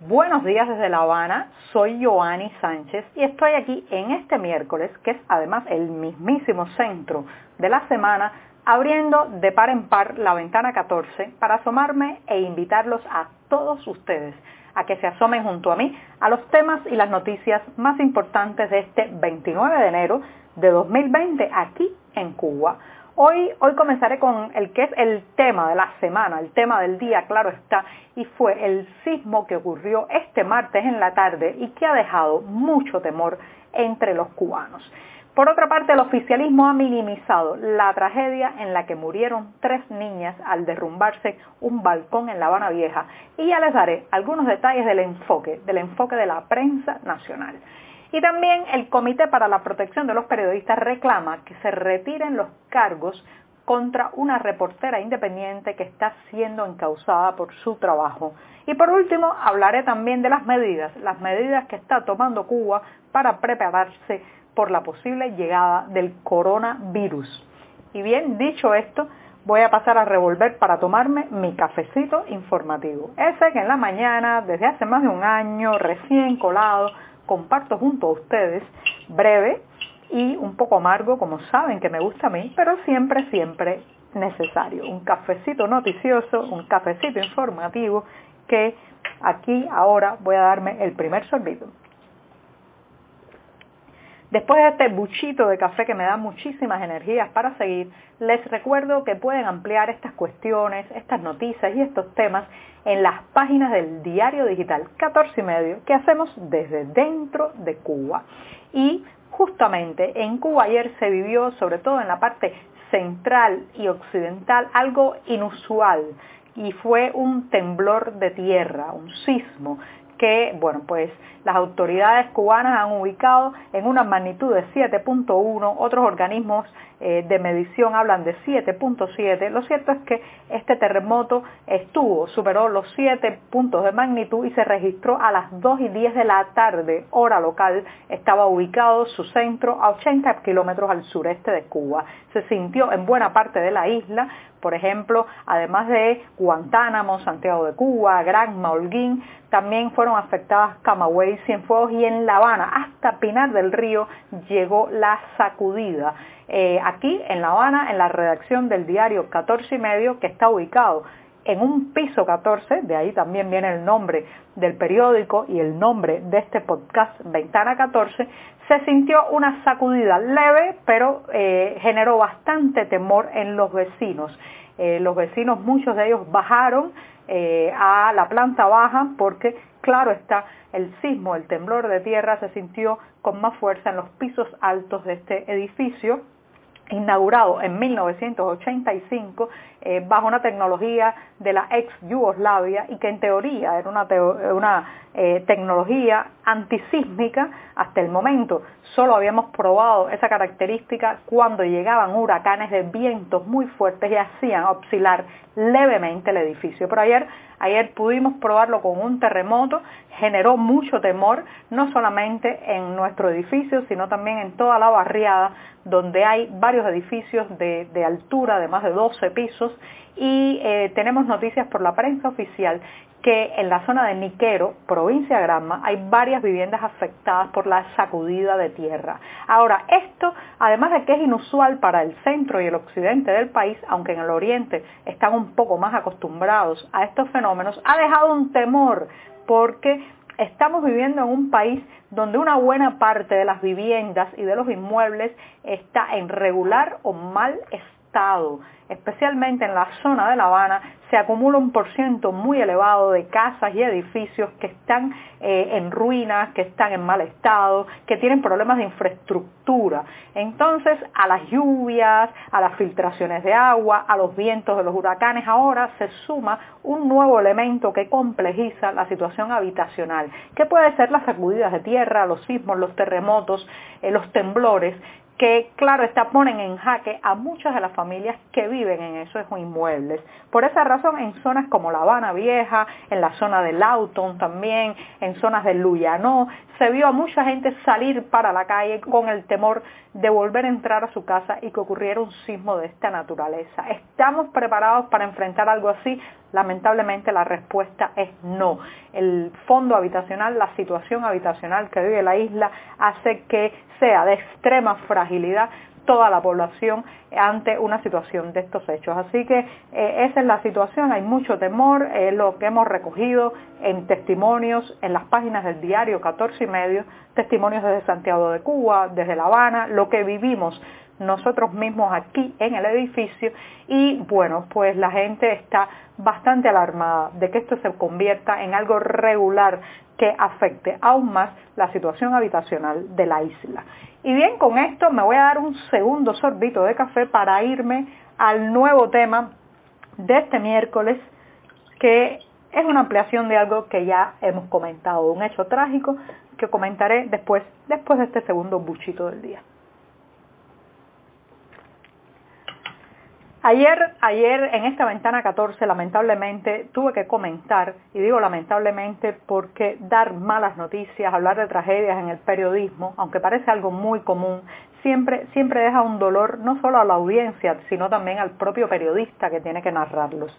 buenos días desde La Habana, soy Joanny Sánchez y estoy aquí en este miércoles, que es además el mismísimo centro de la semana, abriendo de par en par la ventana 14 para asomarme e invitarlos a todos ustedes a que se asomen junto a mí a los temas y las noticias más importantes de este 29 de enero de 2020 aquí en Cuba. Hoy, hoy comenzaré con el que es el tema de la semana, el tema del día, claro está, y fue el sismo que ocurrió este martes en la tarde y que ha dejado mucho temor entre los cubanos. Por otra parte, el oficialismo ha minimizado la tragedia en la que murieron tres niñas al derrumbarse un balcón en La Habana Vieja y ya les daré algunos detalles del enfoque, del enfoque de la prensa nacional. Y también el Comité para la Protección de los Periodistas reclama que se retiren los cargos contra una reportera independiente que está siendo encausada por su trabajo. Y por último, hablaré también de las medidas, las medidas que está tomando Cuba para prepararse por la posible llegada del coronavirus. Y bien, dicho esto, voy a pasar a revolver para tomarme mi cafecito informativo. Ese que en la mañana, desde hace más de un año, recién colado, comparto junto a ustedes, breve y un poco amargo, como saben que me gusta a mí, pero siempre, siempre necesario. Un cafecito noticioso, un cafecito informativo que aquí ahora voy a darme el primer sorbito. Después de este buchito de café que me da muchísimas energías para seguir, les recuerdo que pueden ampliar estas cuestiones, estas noticias y estos temas en las páginas del diario digital 14 y medio que hacemos desde dentro de Cuba. Y justamente en Cuba ayer se vivió, sobre todo en la parte central y occidental, algo inusual y fue un temblor de tierra, un sismo que, bueno, pues las autoridades cubanas han ubicado en una magnitud de 7.1, otros organismos eh, de medición hablan de 7.7. Lo cierto es que este terremoto estuvo, superó los 7 puntos de magnitud y se registró a las 2 y 10 de la tarde, hora local. Estaba ubicado su centro a 80 kilómetros al sureste de Cuba. Se sintió en buena parte de la isla, por ejemplo, además de Guantánamo, Santiago de Cuba, Granma, Holguín, también fueron afectadas Camagüey, Cienfuegos y en La Habana, hasta Pinar del Río llegó la sacudida. Eh, aquí en La Habana, en la redacción del diario 14 y medio, que está ubicado en un piso 14, de ahí también viene el nombre del periódico y el nombre de este podcast Ventana 14, se sintió una sacudida leve, pero eh, generó bastante temor en los vecinos. Eh, los vecinos, muchos de ellos bajaron a la planta baja porque, claro está, el sismo, el temblor de tierra se sintió con más fuerza en los pisos altos de este edificio inaugurado en 1985 eh, bajo una tecnología de la ex Yugoslavia y que en teoría era una, eh, tecnología antisísmica hasta el momento. Solo habíamos probado esa característica cuando llegaban huracanes de vientos muy fuertes y hacían oscilar levemente el edificio. Pero ayer, ayer pudimos probarlo con un terremoto, generó mucho temor, no solamente en nuestro edificio, sino también en toda la barriada, donde hay varios edificios de, de altura de más de 12 pisos. Y eh, tenemos noticias por la prensa oficial que en la zona de Niquero, provincia de Granma, hay varias viviendas afectadas por la sacudida de tierra. Ahora, esto, además de que es inusual para el centro y el occidente del país, aunque en el oriente están un poco más acostumbrados a estos fenómenos, ha dejado un temor porque estamos viviendo en un país donde una buena parte de las viviendas y de los inmuebles está en regular o mal estado especialmente en la zona de La Habana, se acumula un porciento muy elevado de casas y edificios que están eh, en ruinas, que están en mal estado, que tienen problemas de infraestructura. Entonces, a las lluvias, a las filtraciones de agua, a los vientos de los huracanes, ahora se suma un nuevo elemento que complejiza la situación habitacional, que puede ser las sacudidas de tierra, los sismos, los terremotos, eh, los temblores, que claro está ponen en jaque a muchas de las familias que viven en esos inmuebles. Por esa razón en zonas como La Habana Vieja, en la zona de Lauton también, en zonas de Luyanó, se vio a mucha gente salir para la calle con el temor de volver a entrar a su casa y que ocurriera un sismo de esta naturaleza. ¿Estamos preparados para enfrentar algo así? Lamentablemente la respuesta es no. El fondo habitacional, la situación habitacional que vive la isla hace que sea de extrema fragilidad toda la población ante una situación de estos hechos. Así que eh, esa es la situación, hay mucho temor, es lo que hemos recogido en testimonios en las páginas del diario 14 y medio, testimonios desde Santiago de Cuba, desde La Habana, lo que vivimos nosotros mismos aquí en el edificio y bueno, pues la gente está bastante alarmada de que esto se convierta en algo regular que afecte aún más la situación habitacional de la isla. Y bien, con esto me voy a dar un segundo sorbito de café para irme al nuevo tema de este miércoles, que es una ampliación de algo que ya hemos comentado, un hecho trágico que comentaré después, después de este segundo buchito del día. Ayer, ayer en esta ventana 14 lamentablemente tuve que comentar, y digo lamentablemente porque dar malas noticias, hablar de tragedias en el periodismo, aunque parece algo muy común, siempre, siempre deja un dolor no solo a la audiencia, sino también al propio periodista que tiene que narrarlos.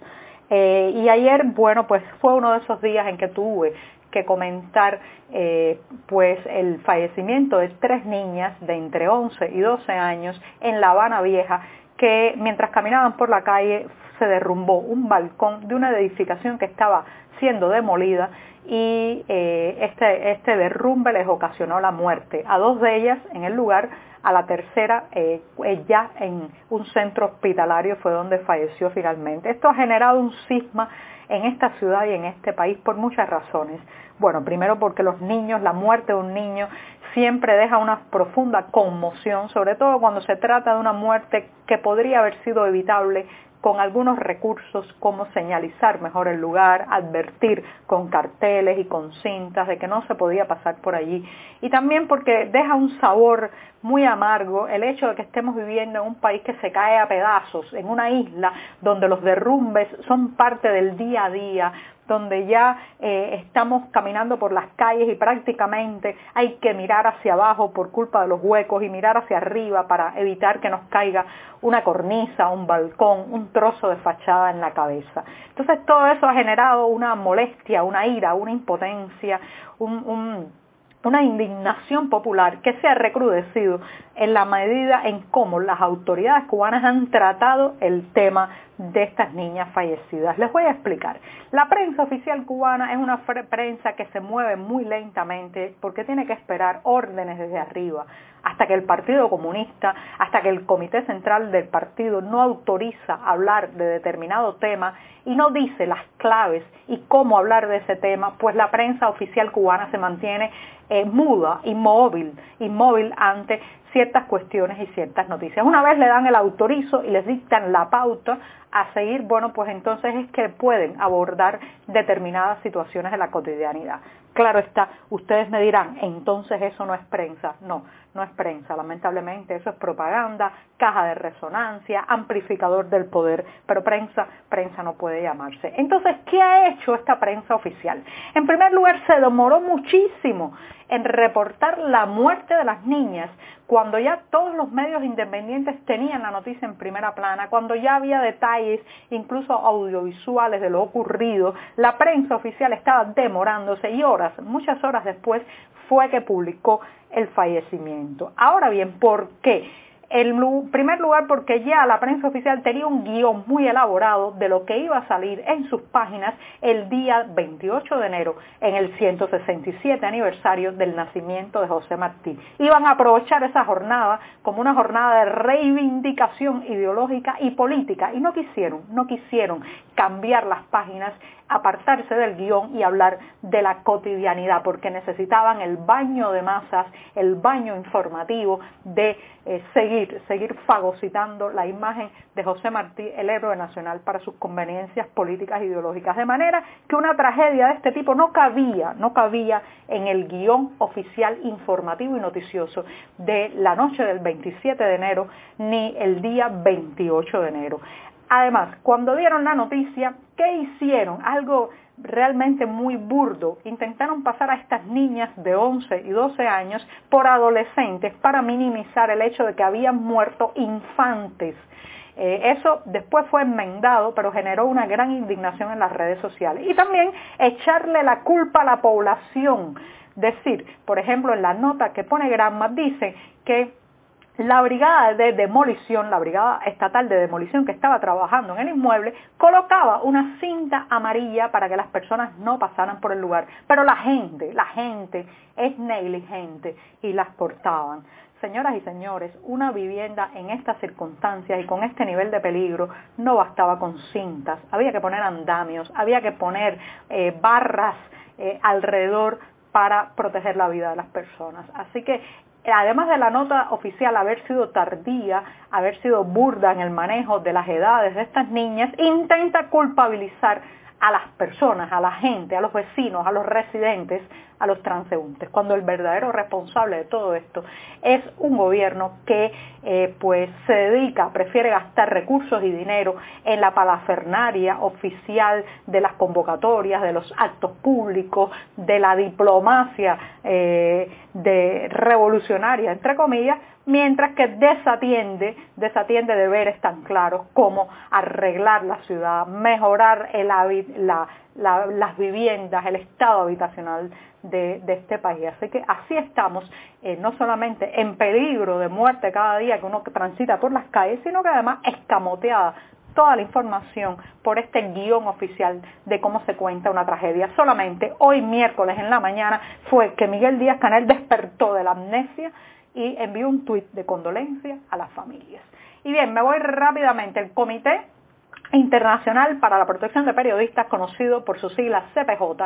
Eh, y ayer, bueno, pues fue uno de esos días en que tuve que comentar eh, pues el fallecimiento de tres niñas de entre 11 y 12 años en La Habana Vieja que mientras caminaban por la calle se derrumbó un balcón de una edificación que estaba siendo demolida y eh, este, este, derrumbe les ocasionó la muerte. A dos de ellas en el lugar, a la tercera eh, ya en un centro hospitalario fue donde falleció finalmente. Esto ha generado un cisma en esta ciudad y en este país por muchas razones. Bueno, primero porque los niños, la muerte de un niño siempre deja una profunda conmoción, sobre todo cuando se trata de una muerte que podría haber sido evitable con algunos recursos como señalizar mejor el lugar, advertir con carteles y con cintas de que no se podía pasar por allí. Y también porque deja un sabor muy amargo el hecho de que estemos viviendo en un país que se cae a pedazos, en una isla donde los derrumbes son parte del día a día, donde ya eh, estamos caminando por las calles y prácticamente hay que mirar hacia abajo por culpa de los huecos y mirar hacia arriba para evitar que nos caiga una cornisa, un balcón, un trozo de fachada en la cabeza. Entonces todo eso ha generado una molestia, una ira, una impotencia, una indignación popular que se ha recrudecido en la medida en cómo las autoridades cubanas han tratado el tema de estas niñas fallecidas. Les voy a explicar. La prensa oficial cubana es una prensa que se mueve muy lentamente porque tiene que esperar órdenes desde arriba hasta que el Partido Comunista, hasta que el Comité Central del partido no autoriza hablar de determinado tema y no dice las claves y cómo hablar de ese tema, pues la prensa oficial cubana se mantiene eh, muda, inmóvil, inmóvil ante ciertas cuestiones y ciertas noticias. Una vez le dan el autorizo y les dictan la pauta a seguir, bueno, pues entonces es que pueden abordar determinadas situaciones de la cotidianidad. Claro está, ustedes me dirán, entonces eso no es prensa. No, no es prensa, lamentablemente eso es propaganda, caja de resonancia, amplificador del poder, pero prensa, prensa no puede llamarse. Entonces, ¿qué ha hecho esta prensa oficial? En primer lugar, se demoró muchísimo en reportar la muerte de las niñas, cuando ya todos los medios independientes tenían la noticia en primera plana, cuando ya había detalles, incluso audiovisuales de lo ocurrido, la prensa oficial estaba demorándose y horas, muchas horas después, fue que publicó el fallecimiento. Ahora bien, ¿por qué? En primer lugar, porque ya la prensa oficial tenía un guion muy elaborado de lo que iba a salir en sus páginas el día 28 de enero, en el 167 aniversario del nacimiento de José Martí. Iban a aprovechar esa jornada como una jornada de reivindicación ideológica y política y no quisieron, no quisieron cambiar las páginas apartarse del guion y hablar de la cotidianidad, porque necesitaban el baño de masas, el baño informativo de eh, seguir, seguir fagocitando la imagen de José Martí, el héroe nacional, para sus conveniencias políticas e ideológicas. De manera que una tragedia de este tipo no cabía, no cabía en el guion oficial informativo y noticioso de la noche del 27 de enero ni el día 28 de enero. Además, cuando dieron la noticia, ¿qué hicieron? Algo realmente muy burdo. Intentaron pasar a estas niñas de 11 y 12 años por adolescentes para minimizar el hecho de que habían muerto infantes. Eh, eso después fue enmendado, pero generó una gran indignación en las redes sociales. Y también echarle la culpa a la población. Decir, por ejemplo, en la nota que pone Granma, dice que la brigada de demolición, la brigada estatal de demolición que estaba trabajando en el inmueble, colocaba una cinta amarilla para que las personas no pasaran por el lugar. Pero la gente, la gente es negligente y las cortaban. Señoras y señores, una vivienda en estas circunstancias y con este nivel de peligro no bastaba con cintas, había que poner andamios, había que poner eh, barras eh, alrededor para proteger la vida de las personas. Así que además de la nota oficial haber sido tardía, haber sido burda en el manejo de las edades de estas niñas, intenta culpabilizar a las personas, a la gente, a los vecinos, a los residentes, a los transeúntes, cuando el verdadero responsable de todo esto es un gobierno que eh, pues se dedica, prefiere gastar recursos y dinero en la palafernaria oficial de las convocatorias, de los actos públicos, de la diplomacia eh, de revolucionaria, entre comillas, mientras que desatiende, desatiende deberes tan claros como arreglar la ciudad, mejorar las viviendas, el estado habitacional de, este país. Así que así estamos, eh, no solamente en peligro de muerte cada día que uno transita por las calles, sino que además escamoteada toda la información por este guion oficial de cómo se cuenta una tragedia. Solamente hoy miércoles en la mañana fue que Miguel Díaz Canel despertó de la amnesia y envió un tuit de condolencia a las familias. Y bien, me voy rápidamente. El Comité Internacional para la Protección de Periodistas, conocido por sus siglas CPJ,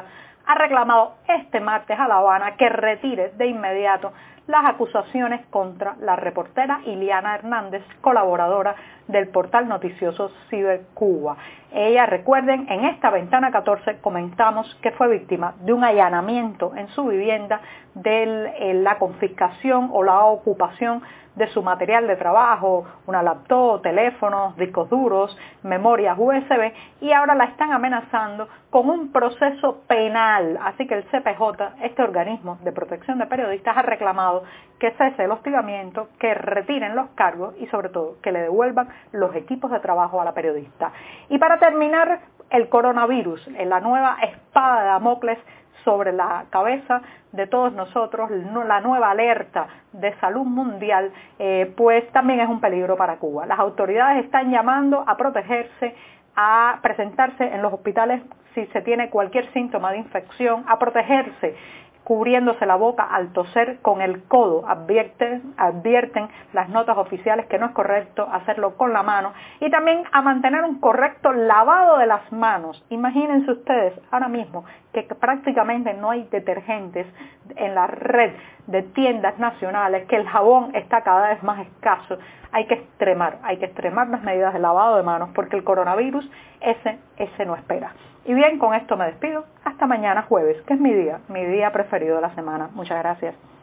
ha reclamado este martes a La Habana que retire de inmediato las acusaciones contra la reportera Iliana Hernández, colaboradora del portal noticioso Cibercuba. Ella, recuerden, en esta ventana 14 comentamos que fue víctima de un allanamiento en su vivienda de la confiscación o la ocupación de su material de trabajo, una laptop, teléfonos, discos duros, memorias USB y ahora la están amenazando con un proceso penal. Así que el CPJ, este organismo de protección de periodistas, ha reclamado que cese el hostigamiento, que retiren los cargos y sobre todo que le devuelvan los equipos de trabajo a la periodista. Y para terminar, el coronavirus, la nueva espada de Damocles sobre la cabeza de todos nosotros, la nueva alerta de salud mundial, eh, pues también es un peligro para Cuba. Las autoridades están llamando a protegerse, a presentarse en los hospitales si se tiene cualquier síntoma de infección, a protegerse cubriéndose la boca al toser con el codo. Advierten, advierten las notas oficiales que no es correcto hacerlo con la mano y también a mantener un correcto lavado de las manos. Imagínense ustedes ahora mismo que prácticamente no hay detergentes en la red de tiendas nacionales, que el jabón está cada vez más escaso. Hay que extremar, hay que extremar las medidas de lavado de manos porque el coronavirus ese, ese no espera. Y bien, con esto me despido. Hasta mañana jueves, que es mi día, mi día preferido de la semana. Muchas gracias.